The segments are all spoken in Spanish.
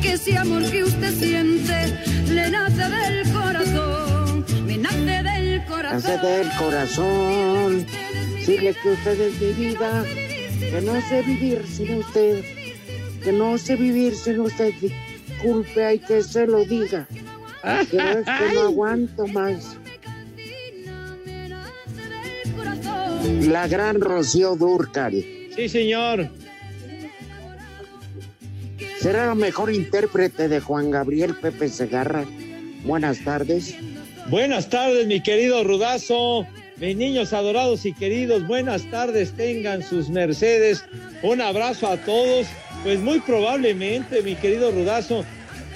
Que ese amor que usted siente le nace del corazón, me nace del corazón. Nace del corazón. Dile que usted es mi vida, que no sé vivir sin usted, que no sé vivir sin usted. Disculpe, hay que se lo diga. Es que no aguanto más. La gran Rocío Durcal. Sí, señor. ¿Será la mejor intérprete de Juan Gabriel Pepe Segarra? Buenas tardes. Buenas tardes, mi querido Rudazo. Mis niños adorados y queridos, buenas tardes, tengan sus mercedes. Un abrazo a todos. Pues muy probablemente, mi querido Rudazo,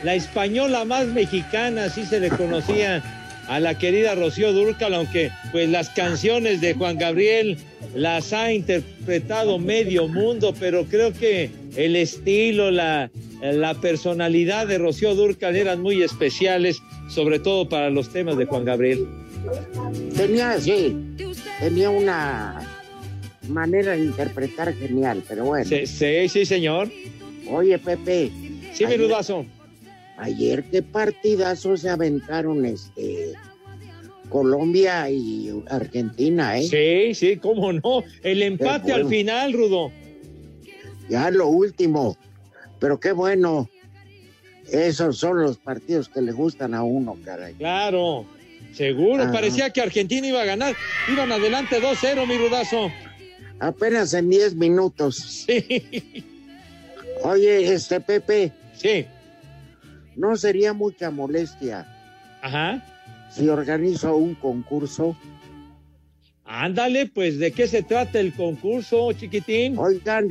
la española más mexicana, así se le conocía a la querida Rocío Durcal, aunque pues las canciones de Juan Gabriel las ha interpretado medio mundo, pero creo que el estilo, la, la personalidad de Rocío Durcal eran muy especiales, sobre todo para los temas de Juan Gabriel. Tenía, sí, tenía una manera de interpretar genial, pero bueno. Sí, sí, sí, señor. Oye, Pepe. Sí, mi rudazo. Ayer qué partidazo se aventaron este Colombia y Argentina, ¿eh? Sí, sí, cómo no. El empate bueno. al final, Rudo. Ya lo último. Pero qué bueno. Esos son los partidos que le gustan a uno, caray. Claro, seguro. Ajá. Parecía que Argentina iba a ganar. Iban adelante 2-0, mi rudazo. Apenas en 10 minutos. Sí. Oye, este Pepe. Sí. No sería mucha molestia Ajá. si organizo un concurso. Ándale, pues, ¿de qué se trata el concurso, chiquitín? Oigan,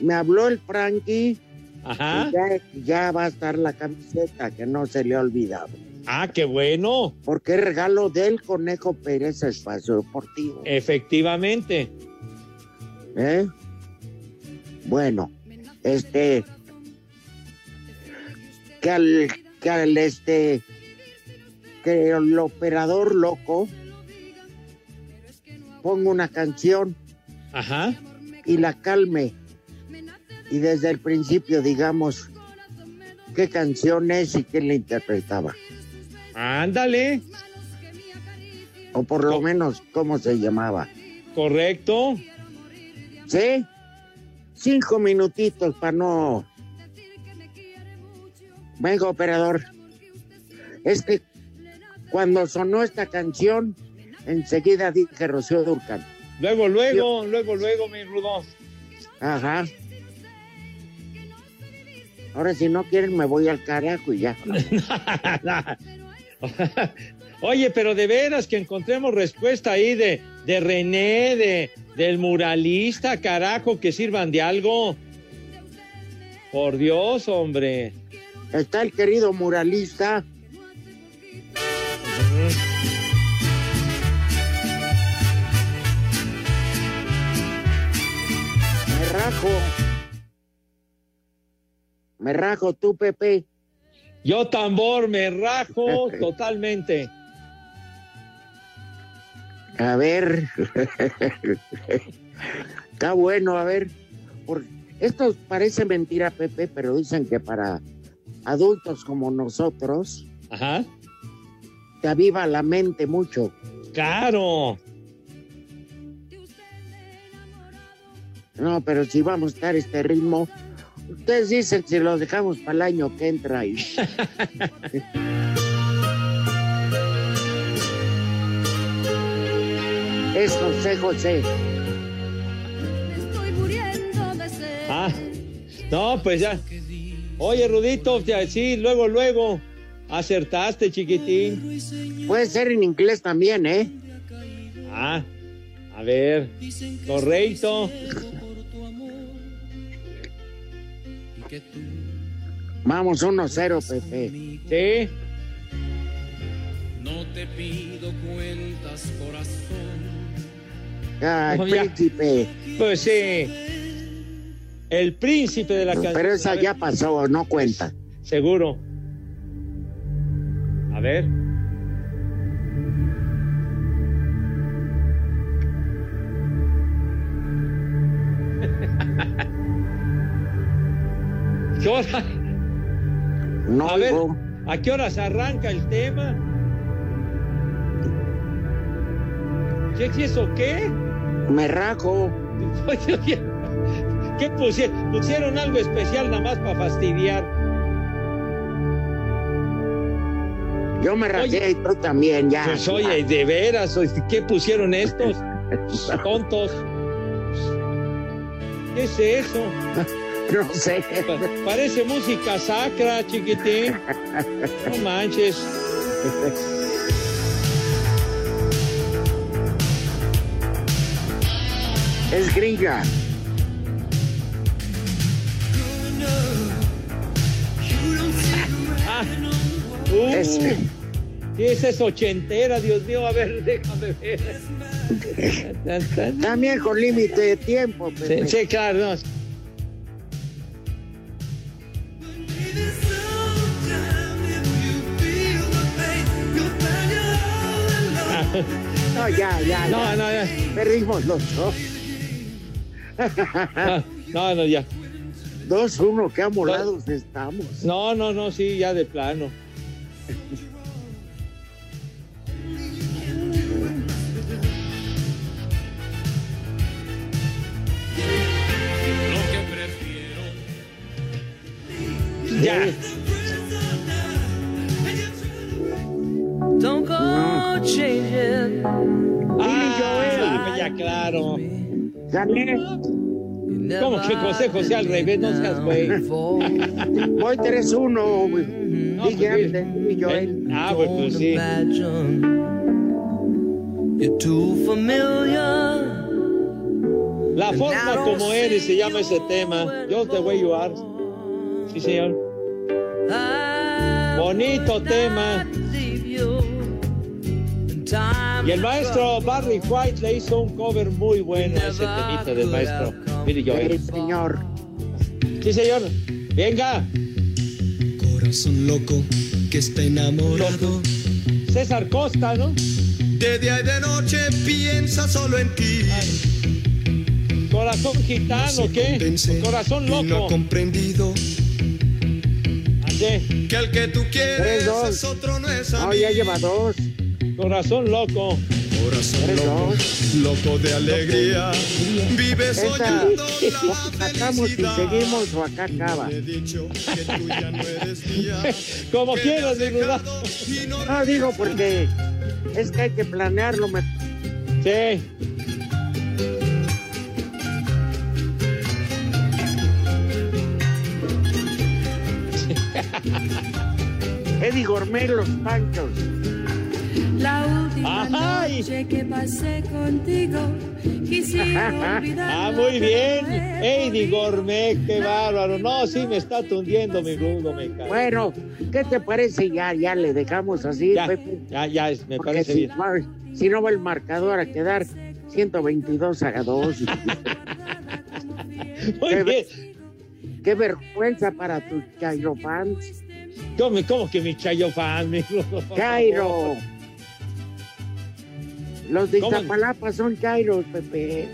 me habló el Frankie. Ajá. y Ya, ya va a estar la camiseta, que no se le ha olvidado. Ah, qué bueno. Porque es regalo del Conejo Pérez Espacio Deportivo. Efectivamente. ¿Eh? Bueno, este. Que al, que al este. Que el operador loco ponga una canción Ajá. y la calme. Y desde el principio digamos qué canción es y quién la interpretaba. Ándale. O por lo menos cómo se llamaba. Correcto. ¿Sí? Cinco minutitos para no. Venga, operador. Es que cuando sonó esta canción, enseguida dije Rocío Durcal. Luego, luego, luego, luego, mi rudo. Ajá. Ahora, si no quieren, me voy al carajo y ya. Oye, pero de veras que encontremos respuesta ahí de, de René, de, del muralista, carajo, que sirvan de algo. Por Dios, hombre. Está el querido muralista. Me rajo. Me rajo tú, Pepe. Yo tambor, me rajo totalmente. A ver. Está bueno, a ver. Porque esto parece mentira, Pepe, pero dicen que para adultos como nosotros, Ajá. te aviva la mente mucho. Claro. No, pero si vamos a estar este ritmo, ustedes dicen si lo dejamos para el año que entra ahí. es José José. Estoy muriendo de sed. Ah, no, pues ya. Oye, Rudito, ya, sí, luego, luego. Acertaste, chiquitín. Puede ser en inglés también, ¿eh? Ah, a ver. Correcto. Vamos 1-0, Pepe. Sí. No te pido cuentas, corazón. Ay, ya. príncipe. Pues sí. El príncipe de la canción. Pero esa ya pasó, no cuenta. Seguro. A ver. ¿Qué hora? No A ver. ¿a qué horas arranca el tema? ¿Qué es eso? ¿Qué? Me rajo. Oye, oye, ¿Qué pusieron? Pusieron algo especial nada más para fastidiar. Yo me Oye. y tú también, ya. Pues oye, de veras, ¿qué pusieron estos tontos? ¿Qué es eso? No sé. Pa- Parece música sacra, chiquitín. No manches. Es gringa. Ah, uh, Es, esa es ochentera, Dios mío. A ver, déjame ver. También con límite de tiempo, sí, claro. no. No, ya, ya. No, ya. no, ya. Perdimos los dos. No, no, no, ya. Dos, uno, qué amolados estamos. No, no, no, sí, ya de plano. Lo que prefiero. Ya. Ah, ya, claro. Gané. ¿Cómo que José José al revés? No seas güey. Voy 3-1. güey. No, Dije pues, y Joel. Ah, pues, pues sí. You're too familiar. La forma como eres se llama ese tema. Just the way you are. Sí, señor. Bonito tema. Y el maestro Barry White le hizo un cover muy bueno a ese temita del maestro Billy Sí, Joel. señor. Sí, señor. Venga, Corazón loco que está enamorado. César Costa, ¿no? De día y de noche piensa solo en ti. Corazón gitano, ¿qué? Corazón y no ha loco. comprendido que el que tú quieres es otro no es No, a mí. ya lleva dos. Corazón loco. Corazón loco, loco de alegría. Vive soñando la ¿Sacamos y seguimos o acá acaba? Como quieras, mi no No, digo porque es que hay que planearlo. me- Sí. Eddie Gourmet, los panchos. La última Ay. noche que pasé contigo, quisiera olvidar. Ah, muy bien. no he Eddie podido. Gourmet, qué bárbaro. No, sí me está tundiendo mi rudo, me cae. Bueno, ¿qué te parece? Ya, ya le dejamos así, Ya, Pepe. ya, ya, es- me Porque parece si, bien. va- si no va el marcador a quedar 122 a 2. Muy Qué bien. Qué vergüenza para tus Chairo fans. ¿Cómo, cómo que mi Chayo fan, mi Rudo? Chairo. Los de. Iztapalapa son Chairos, Pepe.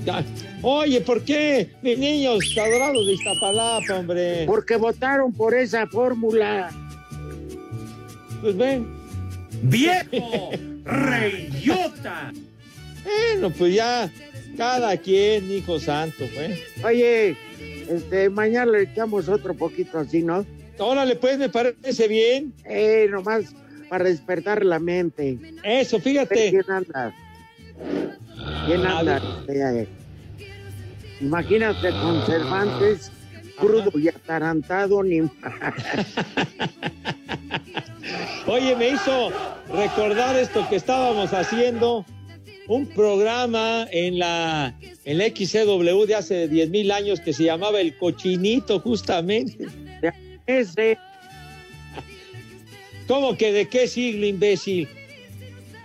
Oye, ¿por qué? Mis niños adorados de Iztapalapa, hombre. Porque votaron por esa fórmula. Pues ven. ¡Viejo! ¡Reyota! Bueno, pues ya, cada quien, hijo santo, pues. Oye, este, mañana le echamos otro poquito así, ¿no? Órale, pues, me parece bien. Eh, nomás para despertar la mente. Eso, fíjate. ¿Quién anda? ¿Quién anda? Imagínate con Cervantes, crudo y atarantado, ni Oye, me hizo recordar esto que estábamos haciendo, un programa en la, en la XCW de hace 10 mil años que se llamaba El Cochinito, justamente. ese. ¿Cómo que de qué siglo, imbécil?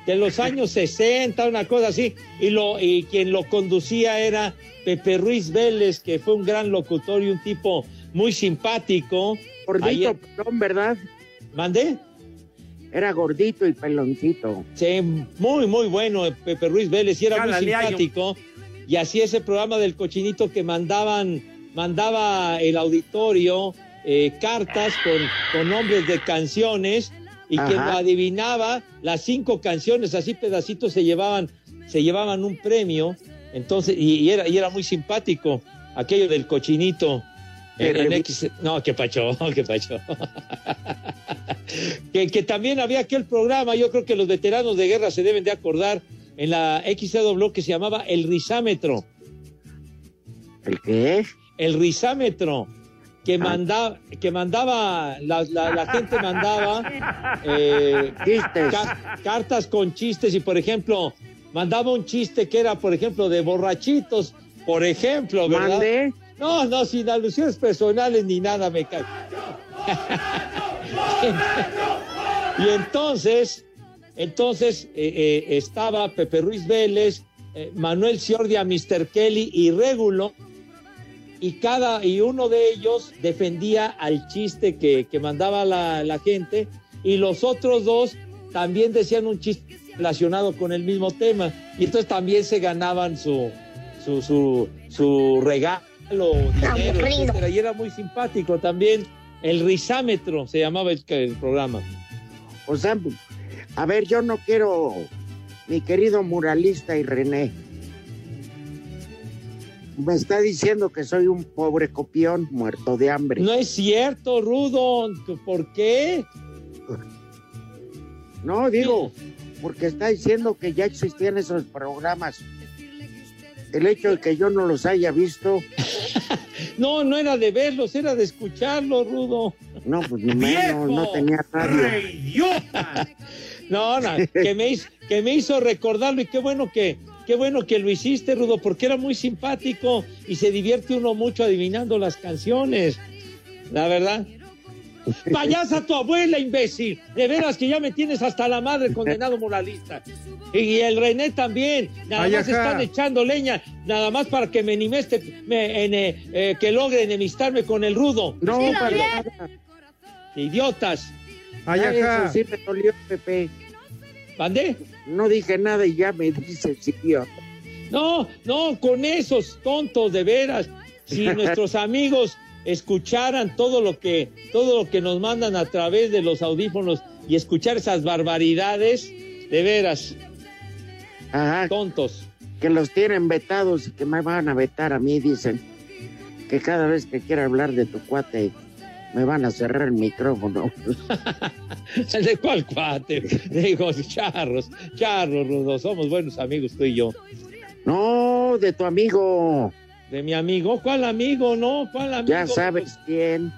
De los años 60, una cosa así. Y, lo, y quien lo conducía era Pepe Ruiz Vélez, que fue un gran locutor y un tipo muy simpático. Gordito, Ayer- pelón, ¿verdad? ¿Mandé? Era gordito y peloncito. Sí, muy, muy bueno, Pepe Ruiz Vélez, y era muy simpático. Y así ese programa del cochinito que mandaban, mandaba el auditorio eh, cartas con, con nombres de canciones y quien Ajá. lo adivinaba, las cinco canciones, así pedacitos se llevaban, se llevaban un premio. Entonces, y, y era, y era muy simpático aquello del cochinito. En, en X, no, que pacho, que pacho. que, que también había aquel programa, yo creo que los veteranos de guerra se deben de acordar, en la XCW que se llamaba El Rizámetro. ¿El qué? El Rizámetro. Que, mandaba, que mandaba, la, la- la gente mandaba eh, Chistes. ca- cartas con chistes y, por ejemplo, mandaba un chiste que era, por ejemplo, de borrachitos, por ejemplo, ¿verdad? ¿Mande? No, no, sin alusiones personales ni nada, me cae. y entonces, entonces eh, eh, estaba Pepe Ruiz Vélez, eh, Manuel Ciordia, Mr. Kelly y Régulo, y cada y uno de ellos defendía al chiste que, que mandaba la, la gente, y los otros dos también decían un chiste relacionado con el mismo tema, y entonces también se ganaban su, su, su, su regalo, dinero, etcétera, y era muy simpático también. El rizámetro se llamaba el, el programa. O sea, a ver, yo no quiero, mi querido muralista y René. Me está diciendo que soy un pobre copión muerto de hambre. No es cierto, Rudo. ¿Por qué? No, digo, porque está diciendo que ya existían esos programas. El hecho de que yo no los haya visto, No, no era de verlos, era de escucharlos, Rudo. no, pues ni menos, no tenía radio. No, no, que me hizo, que me hizo recordarlo y qué bueno que, qué bueno que lo hiciste, Rudo, porque era muy simpático y se divierte uno mucho adivinando las canciones. La verdad. Payasa tu abuela, imbécil. De veras que ya me tienes hasta la madre, condenado moralista. Y el René también. Nada Ay, más ajá. están echando leña, nada más para que me animeste, me, ene- eh, que logre enemistarme con el rudo. No, para nada. Idiotas. Ay, ajá. Eso sí me dolió, Pepe. ¿Mandé? No dije nada y ya me dices idiota. No, no, con esos tontos de veras. Si nuestros amigos escucharan todo lo que todo lo que nos mandan a través de los audífonos y escuchar esas barbaridades, de veras, Ajá, tontos. que los tienen vetados y que me van a vetar a mí, dicen. Que cada vez que quiera hablar de tu cuate, me van a cerrar el micrófono. ¿De cuál cuate? Digo, charros, charros, rudos, somos buenos amigos tú y yo. No, de tu amigo. De mi amigo, ¿cuál amigo? No, ¿cuál amigo? Ya sabes quién.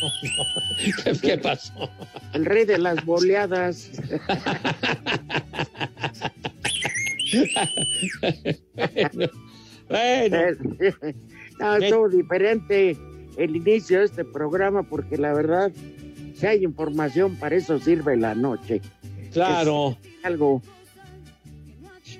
¿Qué, qué pasó? El rey de las boleadas. bueno, no, estuvo diferente el inicio de este programa porque la verdad, si hay información, para eso sirve la noche. claro. Algo.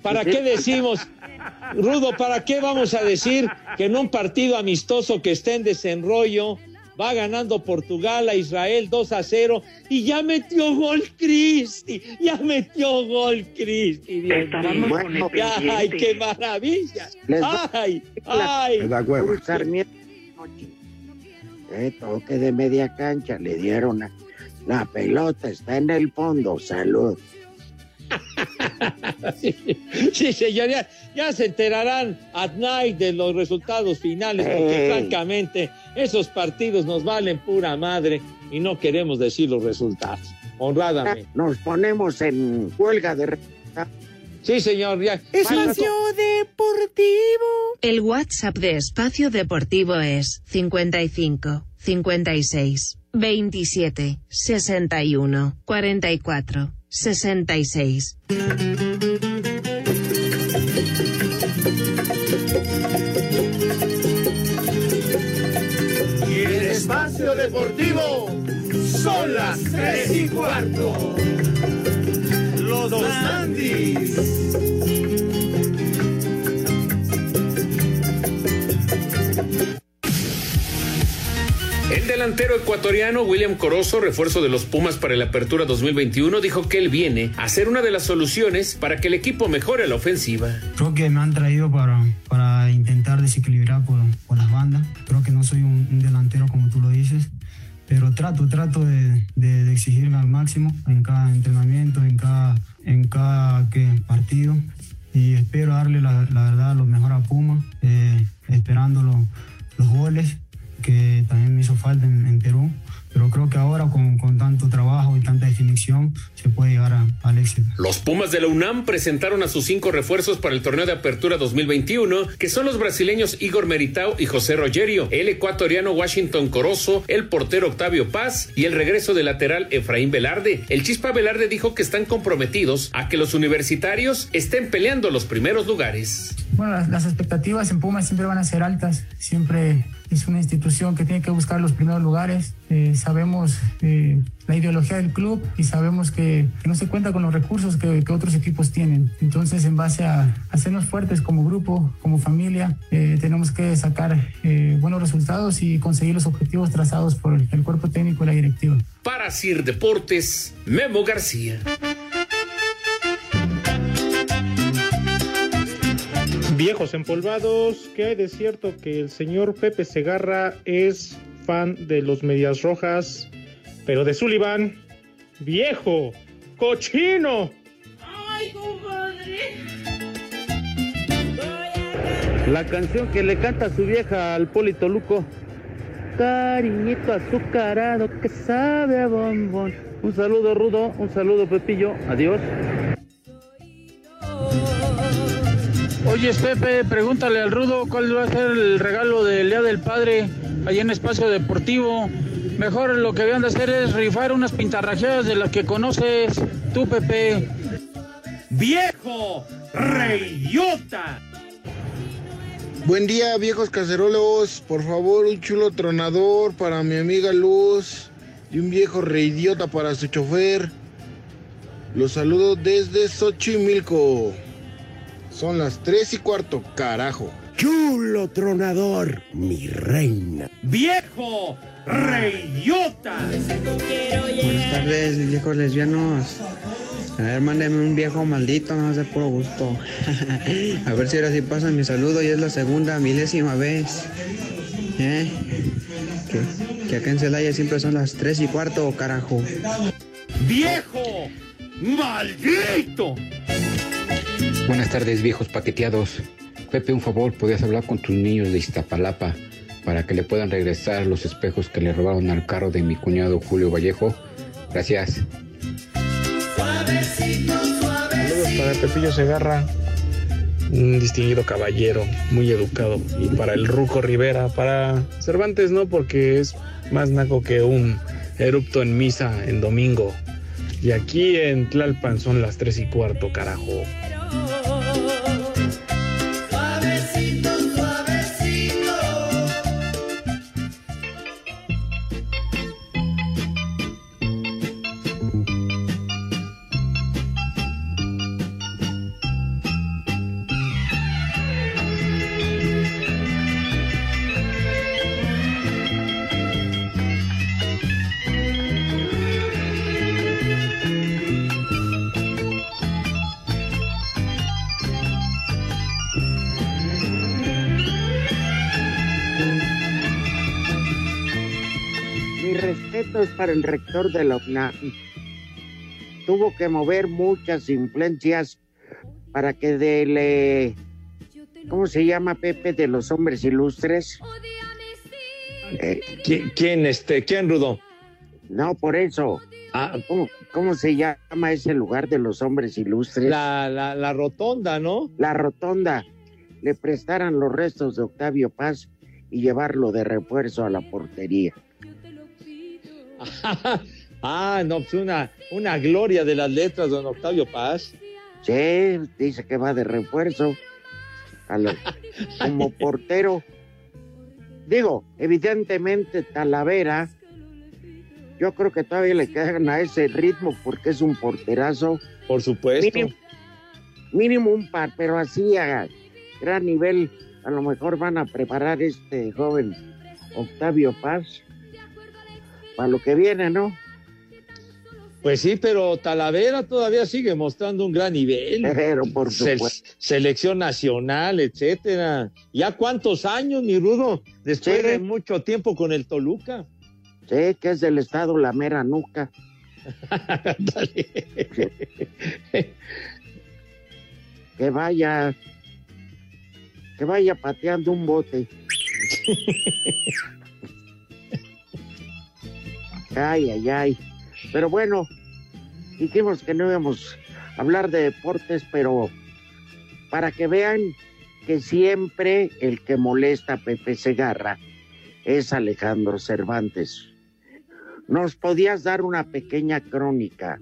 ¿Para qué decimos, Rudo, para qué vamos a decir que en un partido amistoso que esté en desenrollo va ganando Portugal a Israel 2 a 0 y ya metió gol Cristi, ya metió gol Cristi. Dios Estábamos mío. con el Ya, ay, qué maravilla. Les Ay, ay. Sarmiento. Eh, toque de media cancha, le dieron a- la pelota, está en el fondo, salud. Sí, señor, ya, ya se enterarán at night de los resultados finales, porque Ey. francamente esos partidos nos valen pura madre y no queremos decir los resultados. Honradamente. Nos ponemos en huelga de... Sí, señor, ya. Espacio Deportivo. El WhatsApp de Espacio Deportivo es 55 56 27 61 44 66. Y el espacio deportivo son las tres y cuarto. Los Dandis. El delantero ecuatoriano William Corozo, refuerzo de los Pumas para la Apertura 2021, dijo que él viene a ser una de las soluciones para que el equipo mejore la ofensiva. Creo que me han traído para, para intentar desequilibrar por, por las bandas. Creo que no soy un, un delantero como tú lo dices, pero trato, trato de, de- de exigirme al máximo en cada entrenamiento, en cada, en cada ¿qué? partido. Y espero darle la, la verdad lo mejor a Puma, eh, esperando lo- los goles que también me hizo falta en, en Perú. Pero creo que ahora con, con tanto trabajo y tanta definición se puede llegar a- al éxito. Los Pumas de la UNAM presentaron a sus cinco refuerzos para el torneo de apertura 2021, que son los brasileños Igor Meritao y José Rogerio, el ecuatoriano Washington Corozo, el portero Octavio Paz y el regreso del lateral Efraín Velarde. El Chispa Velarde dijo que están comprometidos a que los universitarios estén peleando los primeros lugares. Bueno, las, las expectativas en Pumas siempre van a ser altas. Siempre es una institución que tiene que buscar los primeros lugares. Eh, sabemos eh, la ideología del club y sabemos que, que no se cuenta con los recursos que, que otros equipos tienen. Entonces, en base a hacernos fuertes como grupo, como familia, eh, tenemos que sacar eh, buenos resultados y conseguir los objetivos trazados por el, el cuerpo técnico y la directiva. Para Sir Deportes, Memo García. Viejos empolvados, ¿qué hay de cierto que el señor Pepe Segarra es fan de los Medias Rojas, pero de Sullivan? ¡Viejo! ¡Cochino! ¡Ay, compadre! La canción que le canta a su vieja al Polito Luco. Cariñito azucarado que sabe a bombón. Un saludo Rudo, un saludo Pepillo, adiós. Oye, Pepe, pregúntale al Rudo cuál va a ser el regalo del Día del Padre allá en Espacio Deportivo. Mejor lo que deben de hacer es rifar unas pintarrajeadas de las que conoces tú, Pepe. ¡Viejo! ¡Reyota! Buen día, viejos cacerolos. Por favor, un chulo tronador para mi amiga Luz y un viejo reidiota para su chofer. Los saludo desde Xochimilco. Son las tres y cuarto, carajo. Chulo tronador, mi reina. ¡Viejo! ¡Reyota! Buenas tardes, viejos lesbianos. A ver, mándeme un viejo maldito, no sé puro gusto. A ver si ahora sí pasa mi saludo y es la segunda, milésima vez. ¿Eh? Que, que acá en Celaya siempre son las tres y cuarto, carajo. ¡Viejo! ¡Maldito! Buenas tardes, viejos paqueteados. Pepe, un favor, ¿podrías hablar con tus niños de Iztapalapa para que le puedan regresar los espejos que le robaron al carro de mi cuñado Julio Vallejo? Gracias. Saludos para Pepillo Segarra, un distinguido caballero, muy educado. Y para el Ruco Rivera, para Cervantes no, porque es más naco que un erupto en misa en domingo. Y aquí en Tlalpan son las tres y cuarto, carajo. Es para el rector de la UNAM. Tuvo que mover muchas influencias para que del, eh, ¿cómo se llama Pepe? De los hombres ilustres. Eh, ¿Quién, quién, este, quién, Rudo? No, por eso. Ah, ¿Cómo, cómo se llama ese lugar de los hombres ilustres? la, la, la rotonda, ¿no? La rotonda. Le prestaran los restos de Octavio Paz y llevarlo de refuerzo a la portería. ah, no, pues una, una gloria de las letras, don Octavio Paz. Sí, dice que va de refuerzo a lo- como portero. Digo, evidentemente Talavera, yo creo que todavía le quedan a ese ritmo porque es un porterazo. Por supuesto. Mínimo, mínimo un par, pero así a gran nivel, a lo mejor van a preparar este joven Octavio Paz para lo que viene, ¿no? Pues sí, pero Talavera todavía sigue mostrando un gran nivel. Pero por supuesto. selección nacional, etcétera. ¿Ya cuántos años, mi Rudo? Después Sí. de mucho tiempo con el Toluca. Sí, que es del estado La Mera Nuca. que vaya, que vaya pateando un bote. ay, ay, ay. Pero bueno, dijimos que no íbamos a hablar de deportes, pero para que vean que siempre el que molesta a Pepe Segarra es Alejandro Cervantes. ¿Nos podías dar una pequeña crónica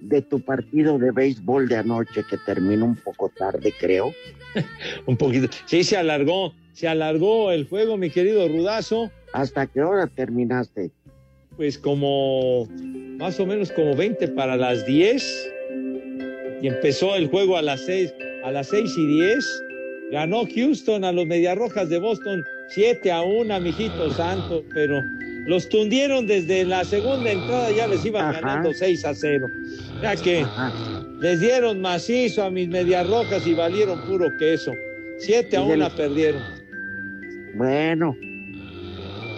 de tu partido de béisbol de anoche que terminó un poco tarde, creo? Un poquito. Sí, se alargó, se alargó el juego, mi querido Rudazo. ¿Hasta qué hora terminaste? Pues como más o menos como 20 para las 10. Y empezó el juego a las 6, a las 6 y 10. Ganó Houston a los Mediarrojas de Boston 7 a 1, mijito santo, pero los tundieron desde la segunda entrada, ya les iban Ajá. ganando 6 a 0. Ya que les dieron macizo a mis Mediarrojas y valieron puro queso. 7 a Y del- 1 perdieron. Bueno.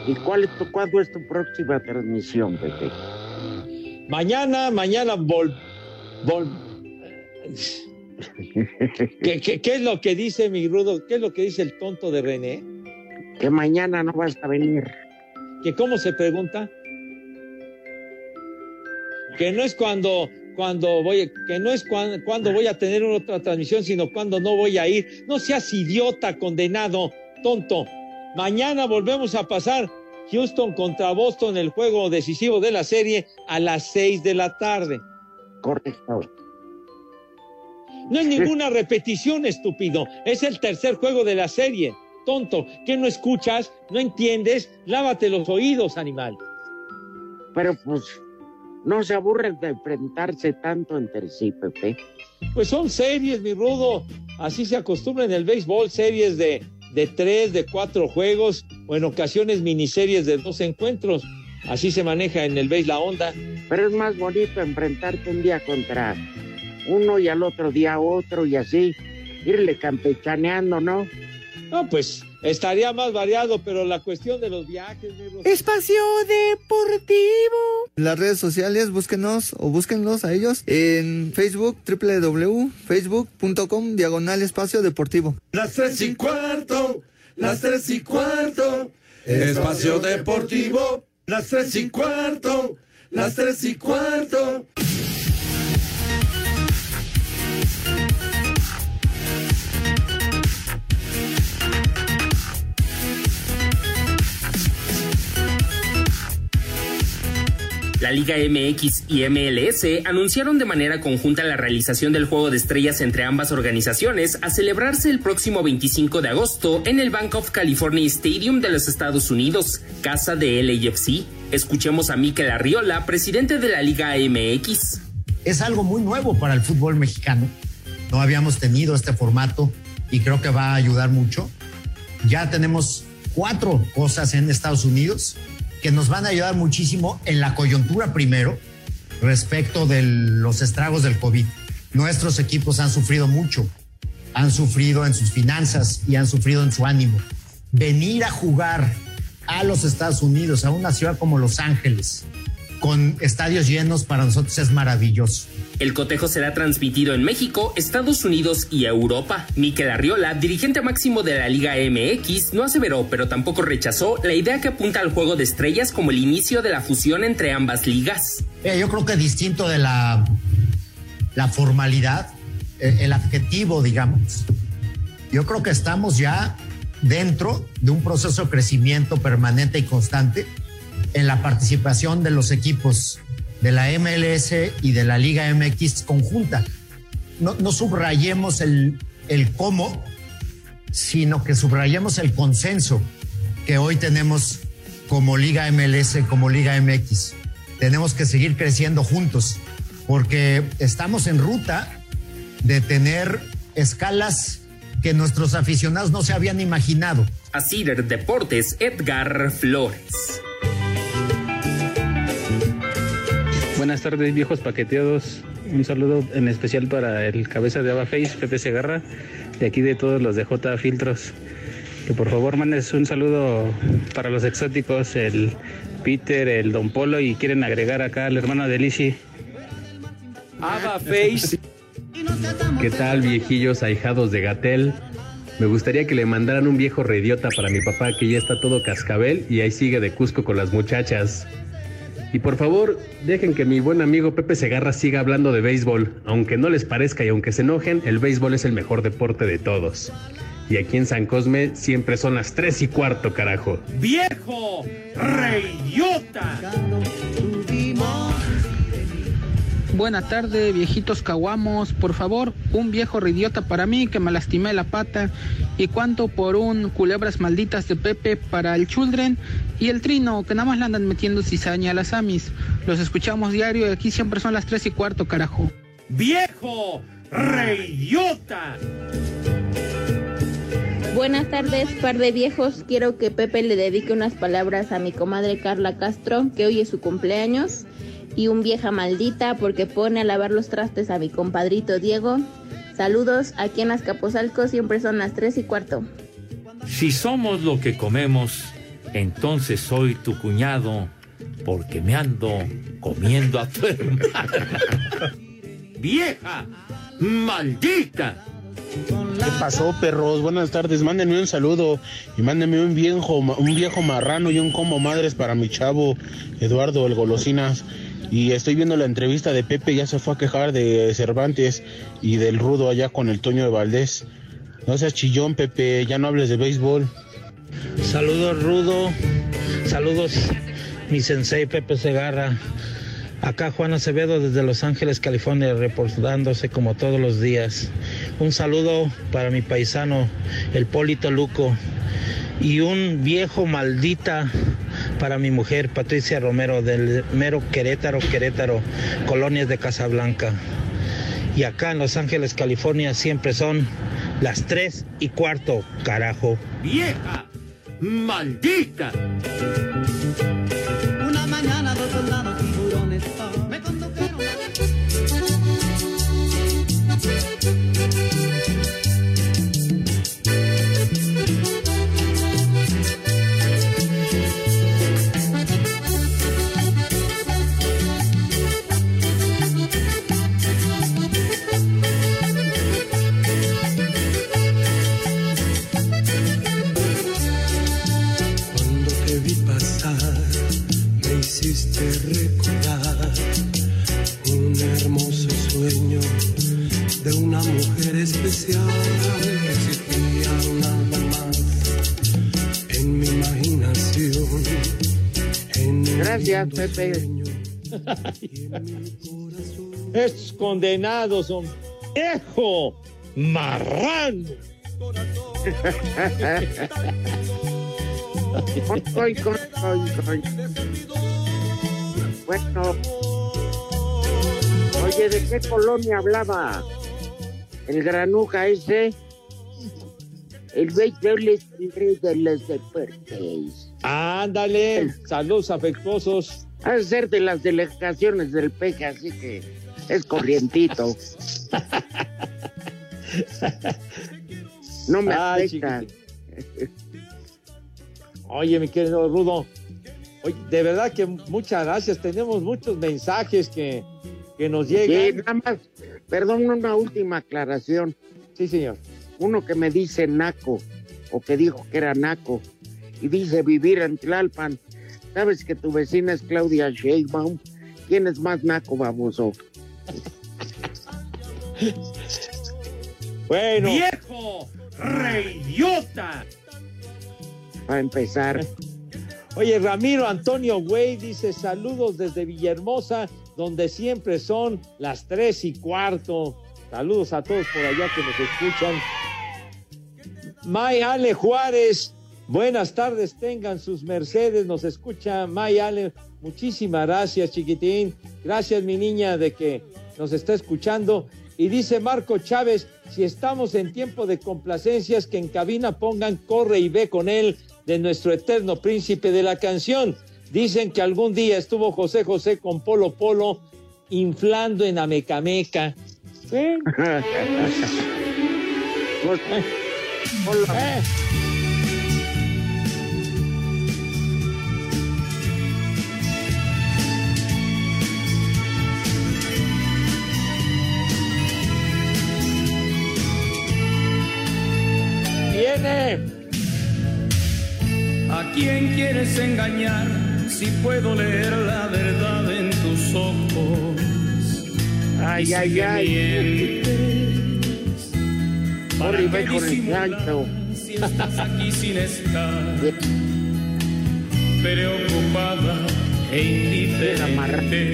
¿Y cuál es tu, cuándo es tu próxima transmisión, Pepe? Mañana, mañana vol, vol- ¿Qué, qué, qué es lo que dice mi rudo? ¿Qué es lo que dice el tonto de René? Que mañana no vas a venir. ¿Que cómo se pregunta? Que no es cuando, cuando voy, que no es cuan- cuando voy a tener otra transmisión, sino cuando no voy a ir. No seas idiota, condenado, tonto. Mañana volvemos a pasar Houston contra Boston, el juego decisivo de la serie, a las seis de la tarde. Correcto. No es ninguna repetición, estúpido. Es el tercer juego de la serie. Tonto, ¿qué no escuchas? ¿No entiendes? Lávate los oídos, animal. Pero pues no se aburren de enfrentarse tanto entre sí, Pepe. Pues son series, mi rudo. Así se acostumbra en el béisbol, series de, de tres, de cuatro juegos, o en ocasiones miniseries de dos encuentros. Así se maneja en el béis la onda. Pero es más bonito enfrentarte un día contra uno y al otro día otro y así irle campechaneando, ¿no? No, pues estaría más variado, pero la cuestión de los viajes, rudo. Espacio Deportivo. Las redes sociales, búsquenos o búsquenlos a ellos en Facebook, www.facebook.com, diagonal espacio deportivo. Las tres y cuarto, las tres y cuarto, espacio deportivo, las tres y cuarto, las tres y cuarto. La Liga MX y MLS anunciaron de manera conjunta la realización del Juego de Estrellas entre ambas organizaciones a celebrarse el próximo 25 de agosto en el Bank of California Stadium de los Estados Unidos, casa de LAFC. Escuchemos a Mikel Arriola, presidente de la Liga MX. es algo muy nuevo para el fútbol mexicano. No habíamos tenido este formato y creo que va a ayudar mucho. Ya tenemos cuatro cosas en Estados Unidos que nos van a ayudar muchísimo en la coyuntura primero respecto de los estragos del COVID. Nuestros equipos han sufrido mucho, han sufrido en sus finanzas y han sufrido en su ánimo. Venir a jugar a los Estados Unidos, a una ciudad como Los Ángeles, con estadios llenos, para nosotros es maravilloso. El cotejo será transmitido en México, Estados Unidos y Europa. Miquel Arriola, dirigente máximo de la Liga MX, no aseveró, pero tampoco rechazó la idea que apunta al juego de estrellas como el inicio de la fusión entre ambas ligas. Mira, yo creo que distinto de la, formalidad, el, el adjetivo, digamos, yo creo que estamos ya dentro de un proceso de crecimiento permanente y constante en la participación de los equipos de la MLS y de la Liga MX conjunta. No, subrayemos el, el cómo, sino que subrayemos el consenso que hoy tenemos como Liga MLS, como Liga MX. Tenemos que seguir creciendo juntos porque estamos en ruta de tener escalas que nuestros aficionados no se habían imaginado. Así de Deportes, Edgar Flores. Buenas tardes, viejos paqueteados. Un saludo en especial para el cabeza de Ava Face, Pepe Segarra, de aquí de todos los de J Filtros. Que por favor mandes un saludo para los exóticos, el Peter, el Don Polo, y quieren agregar acá al hermano de Lizzy. Ava Face. ¿Qué tal, viejillos ahijados de Gatel? Me gustaría que le mandaran un viejo reidiota para mi papá que ya está todo cascabel y ahí sigue de Cusco con las muchachas. Y por favor, dejen que mi buen amigo Pepe Segarra siga hablando de béisbol. Aunque no les parezca y aunque se enojen, el béisbol es el mejor deporte de todos. Y aquí en San Cosme siempre son las tres y cuarto, carajo. ¡Viejo reyota! Buena tarde, viejitos caguamos. Por favor, un viejo reidiota para mí que me lastimé la pata. ¿Y cuánto por un culebras malditas de Pepe para el Children? Y el Trino, que nada más le andan metiendo cizaña a las Amis. Los escuchamos diario y aquí siempre son las tres y cuarto, carajo. ¡Viejo reyota! Buenas tardes, par de viejos. Quiero que Pepe le dedique unas palabras a mi comadre Carla Castro, que hoy es su cumpleaños, y un vieja maldita porque pone a lavar los trastes a mi compadrito Diego. Saludos, aquí en Azcapotzalco siempre son las tres y cuarto. Si somos lo que comemos, entonces soy tu cuñado, porque me ando comiendo a tu hermana. ¡Vieja maldita! ¿Qué pasó, perros? Buenas tardes. Mándenme un saludo y mándenme un viejo, un viejo marrano y un como madres para mi chavo Eduardo el Golosinas. Y estoy viendo la entrevista de Pepe, ya se fue a quejar de Cervantes y del Rudo allá con el Toño de Valdés. No seas chillón, Pepe, ya no hables de béisbol. Saludos, Rudo. Saludos, mi sensei Pepe Segarra. Acá Juan Acevedo desde Los Ángeles, California, reportándose como todos los días. Un saludo para mi paisano, el Polito Luco. Y un viejo maldita para mi mujer, Patricia Romero, del mero Querétaro, Querétaro, colonias de Casablanca. Y acá en Los Ángeles, California, siempre son las tres y cuarto, carajo. ¡Vieja maldita! Me hiciste recordar un hermoso sueño de una mujer especial. Existía nada más en mi imaginación. Gracias, Pepe. Estos condenados son viejo marrano. Coy, coy, Bueno. Oye, ¿de qué colonia hablaba? El granuja ese. El béisbol es el rey de los deportes. Ándale, saludos afectuosos. Ha de ser de las delegaciones del peje, así que es corrientito. No me Ay, afecta. Oye, mi querido Rudo, oye, de verdad que muchas gracias. Tenemos muchos mensajes que, que nos llegan. Sí, nada más, perdón, una última aclaración. Sí, señor. Uno que me dice naco, o que dijo que era naco, y dice vivir en Tlalpan. ¿Sabes que tu vecina es Claudia Sheinbaum? ¿Quién es más naco, baboso? bueno. ¡Viejo! ¡Reidiota! Para empezar. Oye, Ramiro Antonio Güey dice saludos desde Villahermosa, donde siempre son las tres y cuarto. Saludos a todos por allá que nos escuchan. May Ale Juárez, buenas tardes, tengan sus mercedes, nos escucha May Ale. Muchísimas gracias, chiquitín. Gracias, mi niña, de que nos está escuchando. Y dice Marco Chávez, si estamos en tiempo de complacencias, que en cabina pongan Corre y ve con él de nuestro eterno príncipe de la canción. Dicen que algún día estuvo José José con Polo Polo inflando en Amecameca. Pues, Eh. Viene. ¿A quién quieres engañar si puedo leer la verdad en tus ojos? Ay, Y ay, si ay. mientes, ¿para qué disimular. Si estás aquí sin estar preocupada e indiferente.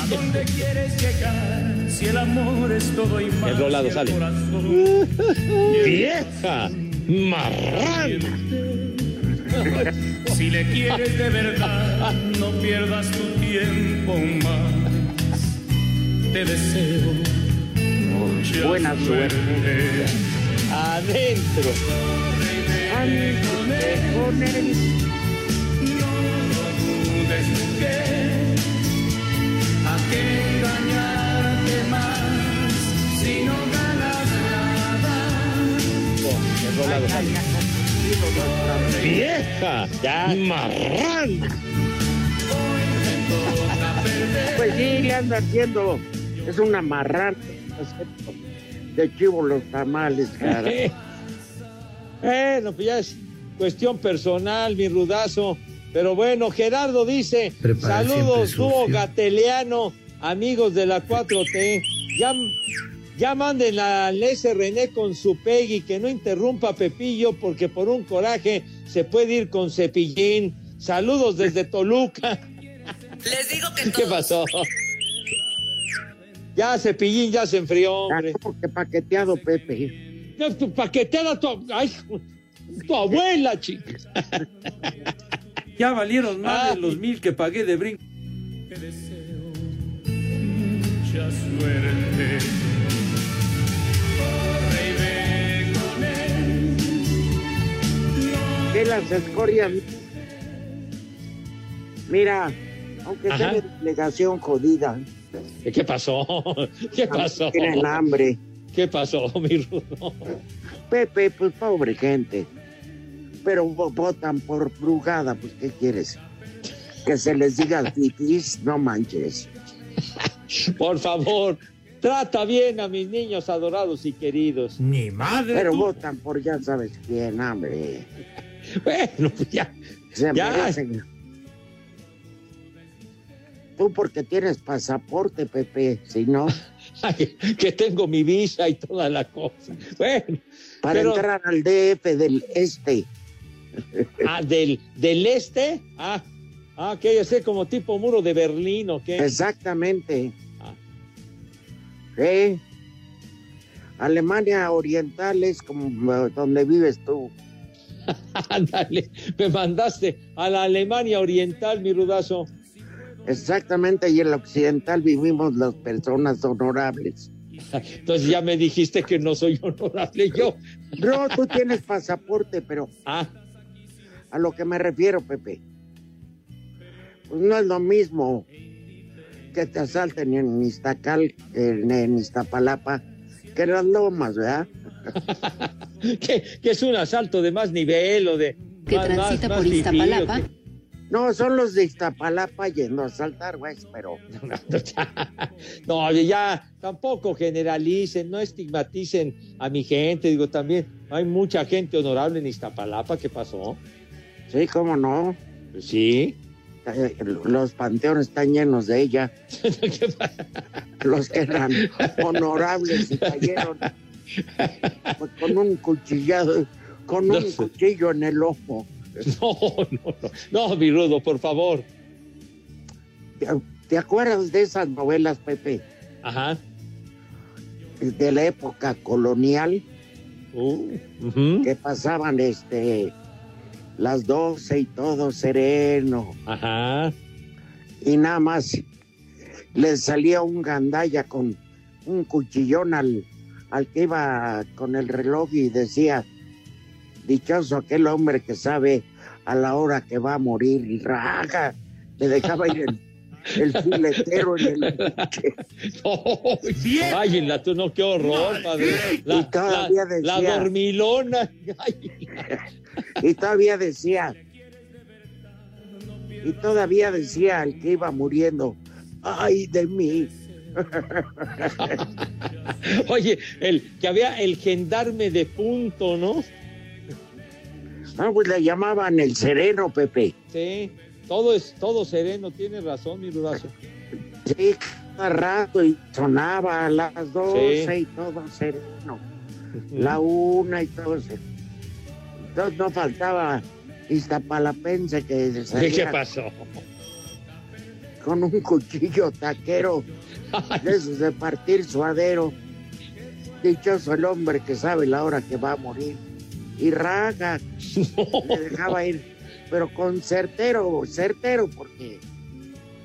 ¿A dónde quieres llegar si el amor es todo y más? El el sale. corazón ¡Vieja! ¡Marrana! Si le quieres de verdad, no pierdas tu tiempo más. Te deseo mucha Buena suerte. Adentro. Ande con él. dudes mujer, a qué engañarte más si no ganas nada. ¡Vieja! ¡Ya! ¡Marrana! Pues sí, le anda haciendo. Es una marrana. De chivo los tamales, cara. Bueno, pues ya es cuestión personal, mi rudazo. Pero bueno, Gerardo dice, Prepara saludos, dúo sucio". gateliano, amigos de la 4T. Ya, ya manden a ese René con su Peggy, que no interrumpa a Pepillo, porque por un coraje se puede ir con Cepillín. Saludos desde Toluca. Les digo que ¿Qué pasó? Ya Cepillín ya se enfrió, hombre. Porque paqueteado, Pepe. No, tu paqueteada tu, ay, tu abuela, chica. Ya valieron más de los mil que pagué de brinco. Mucha suerte. Que las escorias. Mira, aunque sea de delegación jodida, ¿Qué pasó? ¿Qué pasó? tienen hambre. ¿Qué pasó, mi Rudo? Pepe, pues pobre gente. Pero vo- votan por brugada, pues ¿qué quieres? Que se les diga titis, no manches. Por favor, trata bien a mis niños adorados y queridos. Ni madre. Pero tú. votan por ya sabes quién, hambre. Bueno, pues ya. Se Ya. Tú porque tienes pasaporte, Pepe, si no, Ay, que tengo mi visa y toda la cosa. Bueno, para pero- entrar al DF del este. ah, del, del este, ah, ah, que sé como tipo muro de Berlín o qué. Exactamente. Ah. Alemania Oriental es como donde vives tú. Ándale, me mandaste a la Alemania Oriental, mi rudazo. Exactamente, y en el occidental vivimos las personas honorables. Entonces ya me dijiste que no soy honorable yo. No, tú tienes pasaporte, pero Ah, a lo que me refiero, Pepe. Pues no es lo mismo que te asalten en Iztacal, en, en Iztapalapa, que en las lomas, ¿verdad? que, que es un asalto de más nivel o de que Más- transita más- por más Iztapalapa. No, son los de Iztapalapa yendo a saltar, güey, pero... No, ya tampoco generalicen, no estigmaticen a mi gente. Digo, también hay mucha gente honorable en Iztapalapa. ¿Qué pasó? Sí, cómo no. Pues sí. Eh, Los panteones están llenos de ella. Los que eran honorables y cayeron pues, con un cuchillado, con un cuchillo en el ojo. No, no, no. No, mi rudo, por favor. ¿Te, acuerdas de esas novelas, Pepe? Ajá. De la época colonial. Uh, Que pasaban este las 12 y todo sereno. Ajá. Y nada más le salía un gandalla con un cuchillón al, al que iba con el reloj y decía, dichoso aquel hombre que sabe a la hora que va a morir y raja, le dejaba ir el, el filetero en el Ay, la tú no, qué horror, padre. La, Y todavía la- la decía- dormilona. Ay, y todavía decía y todavía decía el que iba muriendo ay de mí Oye, el que había el gendarme de punto, ¿no? ah pues le llamaban el sereno Pepe Sí, todo es todo sereno, tienes razón, mi rudazo. sí cada rato y sonaba a las doce Sí. y todo sereno la una y todo eso entonces no faltaba Iztapalapense que ¿Qué, salía qué pasó? con un cuchillo taquero de esos de partir suadero. Dichoso el hombre que sabe la hora que va a morir. Y raga, le dejaba ir, pero con certero, certero, porque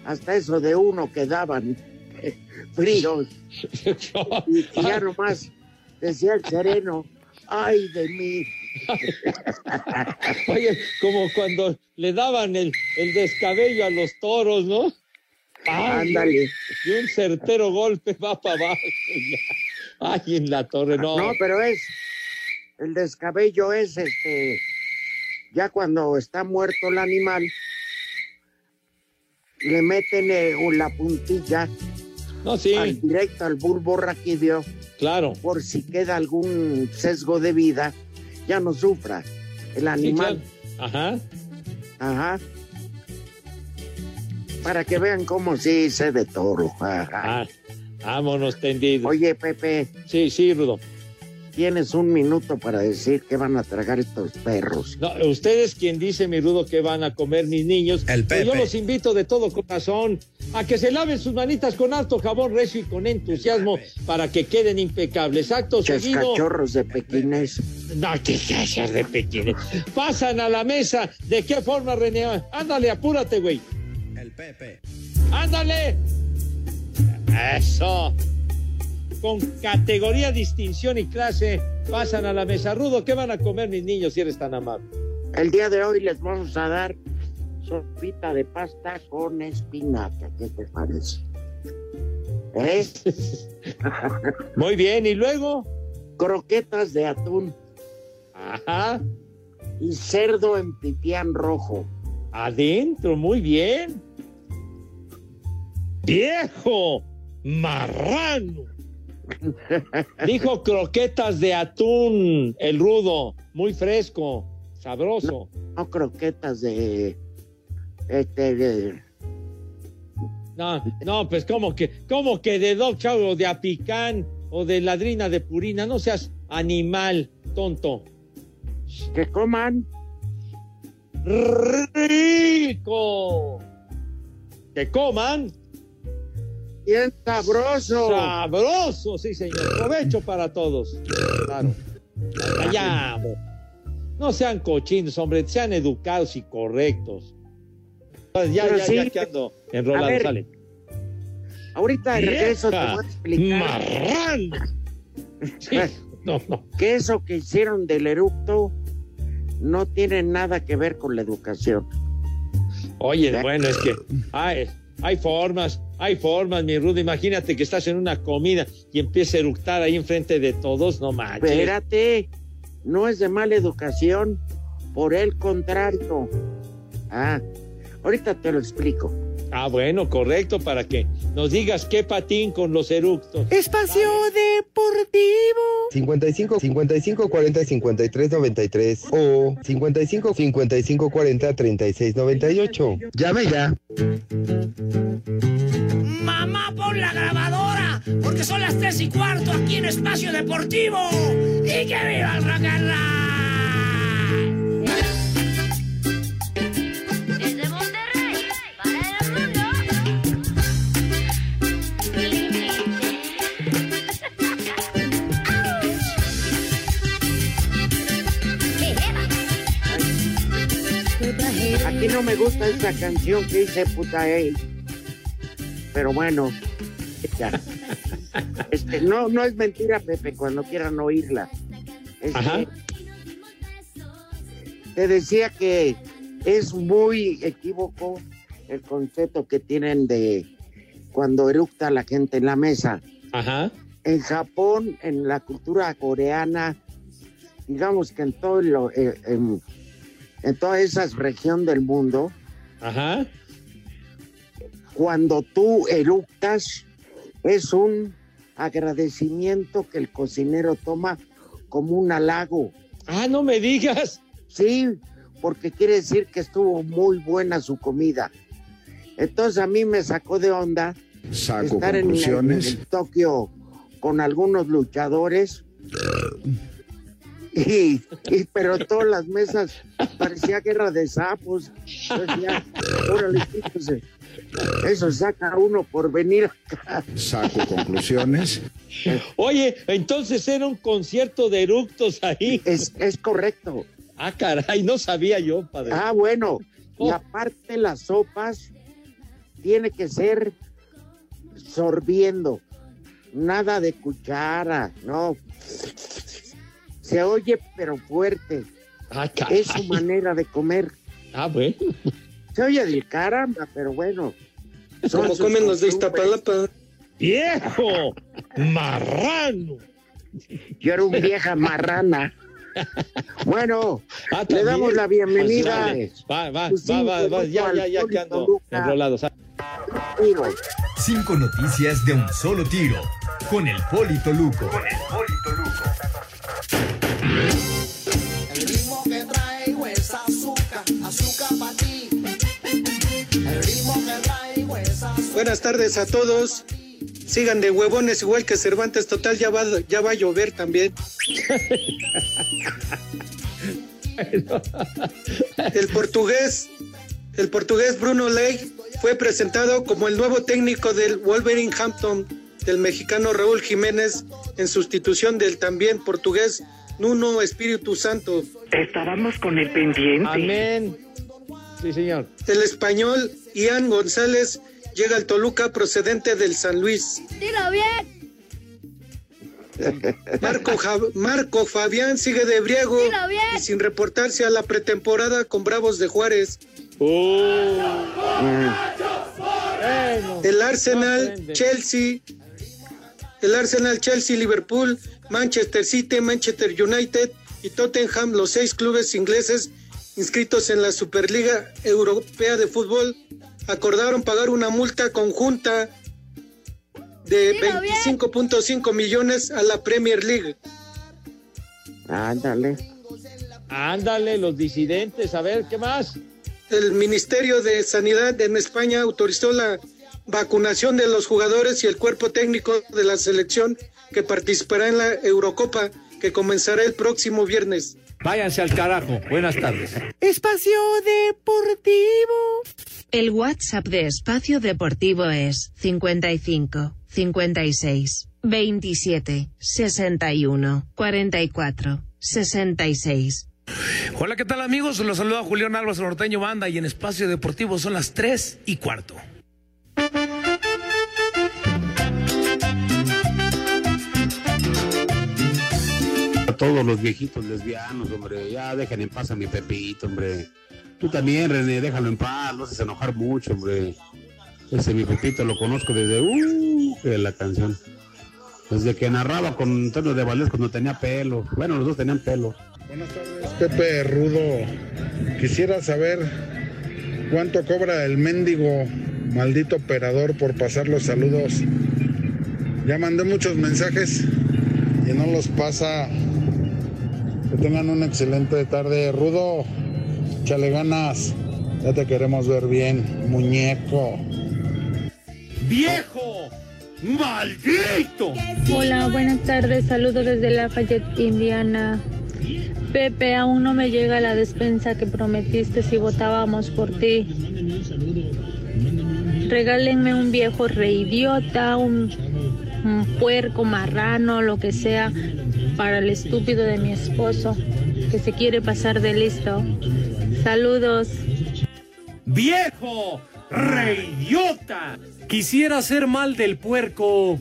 hasta eso de uno quedaban fríos. Y, y ya nomás decía el sereno, ay de mí. Oye, como cuando le daban el, el descabello a los toros, ¿no? Ándale. Y un certero golpe va para abajo. Ay, en la torre, no. No, pero es, el descabello es este, ya cuando está muerto el animal, le meten eh, la puntilla No, sí. al- directo al bulbo raquídeo, claro. por si queda algún sesgo de vida, ya no sufra el Sí, animal. claro. Ajá. Ajá. Para que vean cómo sí sé de toro. Ah, vámonos tendidos. Oye, Pepe. Sí, sí, Rudo. Tienes un minuto para decir qué van a tragar estos perros. No, usted es quien dice, mi Rudo, que van a comer mis niños. El yo Pepe. los invito de todo corazón a que se laven sus manitas con alto jabón recio y con entusiasmo para que queden impecables. Acto seguido. Cachorros de pequinés. No, qué cachas de pequines. Pasan a la mesa. ¿De qué forma, René? Ándale, apúrate, güey. Pepe. ¡Ándale! Eso. Con categoría, distinción y clase pasan a la mesa. Rudo, ¿qué van a comer mis niños si eres tan amable? El día de hoy les vamos a dar sopita de pasta con espinaca. ¿Qué te parece? ¿Eh? Muy bien, ¿y luego? Croquetas de atún. Ajá. Y cerdo en pipián rojo. Adentro, muy bien. ¡Viejo! ¡Marrano! Dijo croquetas de atún, el rudo, muy fresco, sabroso. No croquetas de. Este, de- No, no, pues como que, como que de Dog Chow o de Apicán o de Ladrina de Purina, no seas animal, tonto. Que coman. ¡Rico! Que coman. Bien sabroso. Sabroso, sí, señor. Provecho para todos. Claro. Allá. No sean cochinos, hombre, sean educados y correctos. Ya, Pero ya, sí. ya que ando A enrolado, ver, sale. Ahorita de regreso te voy a explicar. Sí, no, no. Que eso que hicieron del eructo no tiene nada que ver con la educación. Oye, bueno, es que hay, hay formas, hay formas, mi Rudo. Imagínate que estás en una comida y empieza a eructar ahí enfrente de todos, no manches. Espérate, no es de mala educación. Por el contrario. Ah, ahorita te lo explico. Ah, bueno, correcto, para que nos digas qué patín con los eructos. Espacio Deportivo. 55 55 40 53 93 o 55 55 40 36 98. Llame ya. Mamá, pon la grabadora, porque son las tres y cuarto aquí en Espacio Deportivo. ¡Y que viva el rock No me gusta esa canción que dice puta ey. Pero bueno, ya. Este, no, no es mentira, Pepe, cuando quieran oírla. Este, Ajá. Te decía que es muy equívoco el concepto que tienen de cuando eructa la gente en la mesa. Ajá. En Japón, en la cultura coreana, digamos que en todo lo, eh, en, en toda esa región del mundo, Ajá. cuando tú eructas, es un agradecimiento que el cocinero toma como un halago. Ah, no me digas. Sí, porque quiere decir que estuvo muy buena su comida. Entonces a mí me sacó de onda Saco estar en, conclusiones. en Tokio con algunos luchadores. Y, y- pero todas las mesas parecía guerra de sapos. Decía, órale, fíjese, eso saca uno por venir acá. Saco conclusiones. Oye, entonces era un concierto de eructos ahí. Es, es correcto. Ah, caray, no sabía yo, padre. Ah, bueno. Y Oh. aparte las sopas tiene que ser sorbiendo. Nada de cuchara, no. Se oye pero fuerte. Ah. Es su manera de comer. Ah, bueno. Se oye de caramba, pero bueno. Como comen los de. Iztapalapa. ¡Viejo! ¡Marrano! Yo era un vieja marrana. Bueno, Ah, le damos la bienvenida. Pues, Va, va, Pues va, va, va, pues, ya, ya, ya que ando enrolado. Tiro. Cinco noticias de un solo tiro. Con el Polito Luco. El ritmo que traigo es azúcar, azúcar para ti. El ritmo que traigo es azúcar. Buenas tardes a todos. Sigan de huevones igual que Cervantes. Total, ya va, ya va a llover también. El portugués, el portugués Bruno Ley fue presentado como el nuevo técnico del Wolverhampton del mexicano Raúl Jiménez en sustitución del también portugués Nuno Espíritu Santo. Estábamos con el pendiente. Amén. Sí, señor. El español Ian González llega al Toluca procedente del San Luis. Dilo bien. Marco, Ja- Marco Fabián sigue de briego Dilo bien. y sin reportarse a la pretemporada con Bravos de Juárez. El Arsenal, Chelsea, el Arsenal, Chelsea, Liverpool, Manchester City, Manchester United y Tottenham, los seis clubes ingleses inscritos en la Superliga Europea de Fútbol, acordaron pagar una multa conjunta de Dilo bien. 25.5 millones a la Premier League. Ándale. Ándale, los disidentes. A ver, ¿qué más? El Ministerio de Sanidad en España autorizó la vacunación de los jugadores y el cuerpo técnico de la selección que participará en la Eurocopa que comenzará el próximo viernes. Váyanse al carajo. Buenas tardes. Espacio Deportivo. El WhatsApp de Espacio Deportivo es 55 56 27 61 44 66. Hola, ¿qué tal amigos? Los saluda Julián Álvarez Norteño Banda y en Espacio Deportivo son las 3 y cuarto. Todos los viejitos lesbianos, hombre, ya dejen en paz a mi Pepito, hombre. Tú también, René, déjalo en paz, no haces enojar mucho, hombre. Ese mi Pepito lo conozco desde uh, de la canción. Desde que narraba con Antonio de Valdés cuando tenía pelo. Bueno, los dos tenían pelo. Buenas tardes, Pepe Rudo. Quisiera saber cuánto cobra el mendigo maldito operador por pasar los saludos. Ya mandé muchos mensajes y no los pasa. Que tengan una excelente tarde, Rudo. Chale ganas. Ya te queremos ver bien, muñeco. ¡Viejo! ¡Maldito! Hola, buenas tardes. Saludos desde Lafayette, Indiana. Pepe, aún no me llega la despensa que prometiste si votábamos por ti. Regálenme un viejo reidiota, un, un puerco marrano, lo que sea, para el estúpido de mi esposo, que se quiere pasar de listo. Saludos. ¡Viejo! ¡Reidiota! Quisiera ser mal del puerco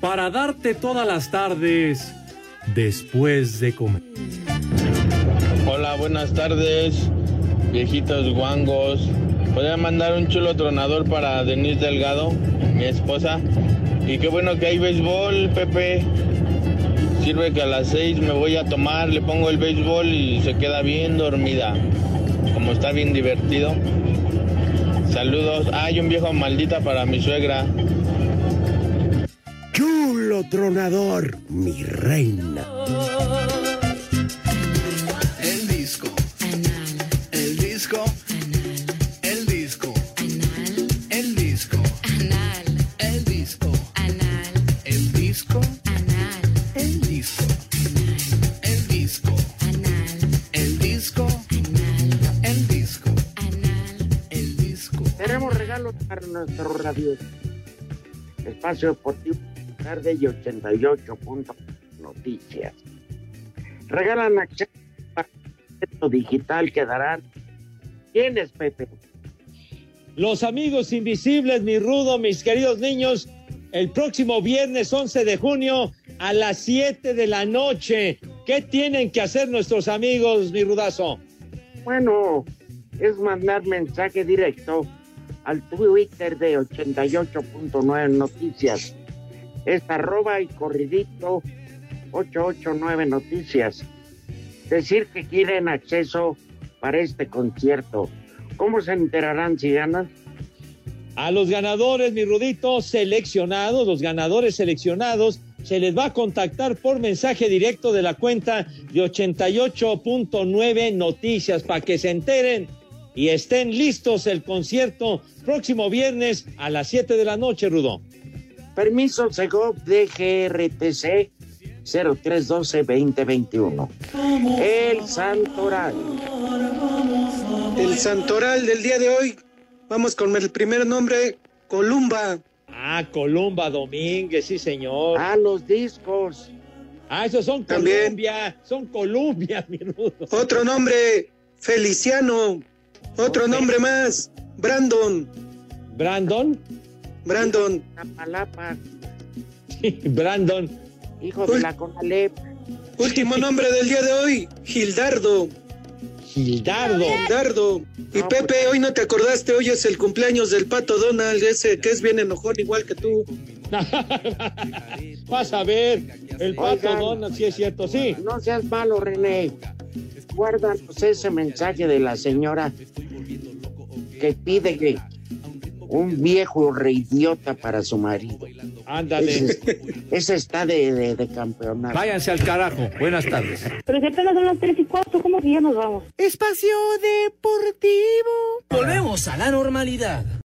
para darte todas las tardes después de comer. Hola, buenas tardes, viejitos guangos. ¿Podría mandar un chulo tronador para Denise Delgado, mi esposa? Y qué bueno que hay béisbol, Pepe. Sirve que a las seis me voy a tomar, le pongo el béisbol y se queda bien dormida. Como está bien divertido. Saludos. Hay un viejo maldita para mi suegra. Chulo tronador, mi reina. Espacio Deportivo tarde y 88 puntos noticias. Regalan acceso digital que darán. ¿Quién es Pepe? Los amigos invisibles, mi rudo, mis queridos niños, el próximo viernes 11 de junio a las 7 de la noche. ¿Qué tienen que hacer nuestros amigos, mi rudazo? Bueno, es mandar mensaje directo al Twitter de 88.9 Noticias. Es arroba y corridito 889 Noticias. Decir que quieren acceso para este concierto. ¿Cómo se enterarán si ganan? A los ganadores, mi rudito, seleccionados, los ganadores seleccionados, se les va a contactar por mensaje directo de la cuenta de 88.9 Noticias para que se enteren y estén listos el concierto próximo viernes a las 7 de la noche, Rudo. Permiso Segov de GRTC 0312-2021. El Santoral. El Santoral del día de hoy. Vamos con el primer nombre, Columba. Ah, Columba Domínguez, sí, señor. Ah, los discos. Ah, esos son También. Colombia, son Colombia, mi rudo. Otro nombre, Feliciano. Otro nombre más, Brandon. ¿Brandon? Brandon. Tapalapa. Brandon. Hijo de la Conalep. Último nombre del día de hoy, Gildardo. Gildardo. Gildardo. Y Pepe, hoy no te acordaste, hoy es el cumpleaños del pato Donald, ese que es bien enojón igual que tú. Vas a ver, el pato Oigan. Donald, sí es cierto, sí. No seas malo, René. Guárdanos ese mensaje de la señora que pide que un viejo reidiota para su marido. Ándale. Ese, ese está de, de, de campeonato. Váyanse al carajo. Buenas tardes. Pero si apenas son las 3 y 4, ¿cómo que ya nos vamos? Espacio Deportivo. Volvemos a la normalidad.